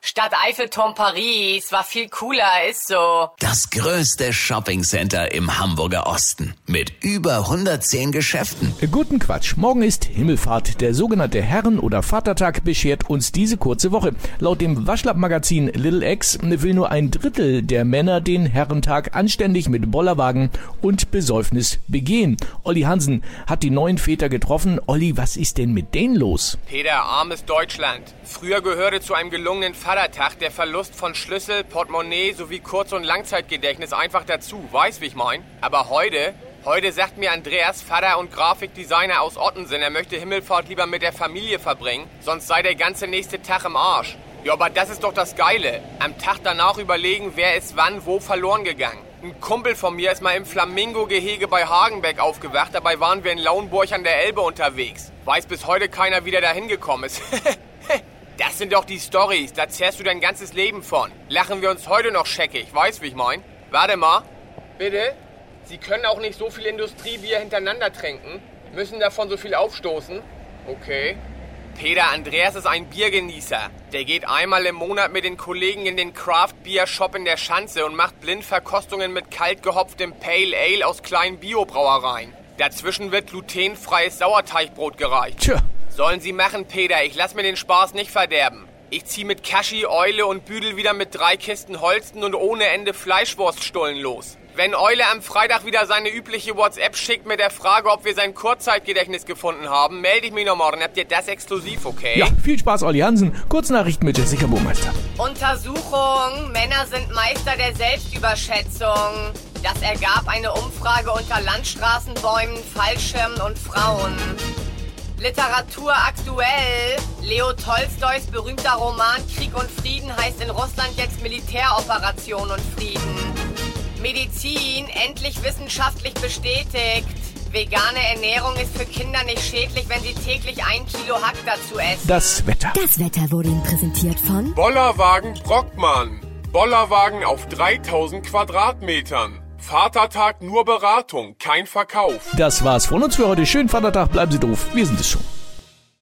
Stadt Eiffelturm Paris war viel cooler, ist so. Das größte Shoppingcenter im Hamburger Osten mit über 110 Geschäften. Guten Quatsch. Morgen ist Himmelfahrt. Der sogenannte Herren- oder Vatertag beschert uns diese kurze Woche. Laut dem Waschlapp-Magazin Little X will nur ein Drittel der Männer den Herrentag anständig mit Bollerwagen und Besäufnis begehen. Olli Hansen hat die neuen Väter getroffen. Olli, was ist denn mit denen los? Peter, armes Deutschland. Früher gehörte zu einem gelungenen Vatertag der Verlust von Schlüssel, Portemonnaie sowie Kurz- und Langzeitgedächtnis einfach dazu. Weißt, wie ich mein? Aber heute, heute sagt mir Andreas, Vater und Grafikdesigner aus Ottensen, er möchte Himmelfahrt lieber mit der Familie verbringen, sonst sei der ganze nächste Tag im Arsch. Ja, aber das ist doch das Geile. Am Tag danach überlegen, wer ist wann wo verloren gegangen. Ein Kumpel von mir ist mal im Flamingo-Gehege bei Hagenbeck aufgewacht, dabei waren wir in Lauenburg an der Elbe unterwegs. Weiß bis heute keiner, wie der da hingekommen ist. Das sind doch die Stories, da zehrst du dein ganzes Leben von. Lachen wir uns heute noch scheckig, weißt wie ich mein? Warte mal. Bitte? Sie können auch nicht so viel Industriebier hintereinander trinken, müssen davon so viel aufstoßen. Okay. Peter Andreas ist ein Biergenießer. Der geht einmal im Monat mit den Kollegen in den Craft Beer Shop in der Schanze und macht Blindverkostungen mit kalt gehopftem Pale Ale aus kleinen Biobrauereien. Dazwischen wird glutenfreies Sauerteigbrot gereicht. Tja, Sollen Sie machen, Peter. Ich lass mir den Spaß nicht verderben. Ich zieh mit Kaschi, Eule und Büdel wieder mit drei Kisten Holsten und ohne Ende Fleischwurststullen los. Wenn Eule am Freitag wieder seine übliche WhatsApp schickt mit der Frage, ob wir sein Kurzzeitgedächtnis gefunden haben, melde ich mich noch morgen. Habt ihr das exklusiv, okay? ja, viel Spaß, Olli Hansen. Kurznachrichten mit Jessica Burmeister. Untersuchung. Männer sind Meister der Selbstüberschätzung. Das ergab eine Umfrage unter Landstraßenbäumen, Fallschirmen und Frauen. Literatur aktuell. Leo Tolstois berühmter Roman Krieg und Frieden heißt in Russland jetzt Militäroperation und Frieden. Medizin endlich wissenschaftlich bestätigt. Vegane Ernährung ist für Kinder nicht schädlich, wenn sie täglich ein Kilo Hack dazu essen. Das Wetter. Das Wetter wurde Ihnen präsentiert von Bollerwagen Brockmann. Bollerwagen auf 3000 Quadratmetern. Vatertag nur Beratung, kein Verkauf. Das war's von uns für heute. Schönen Vatertag. Bleiben Sie doof. Wir sind es schon.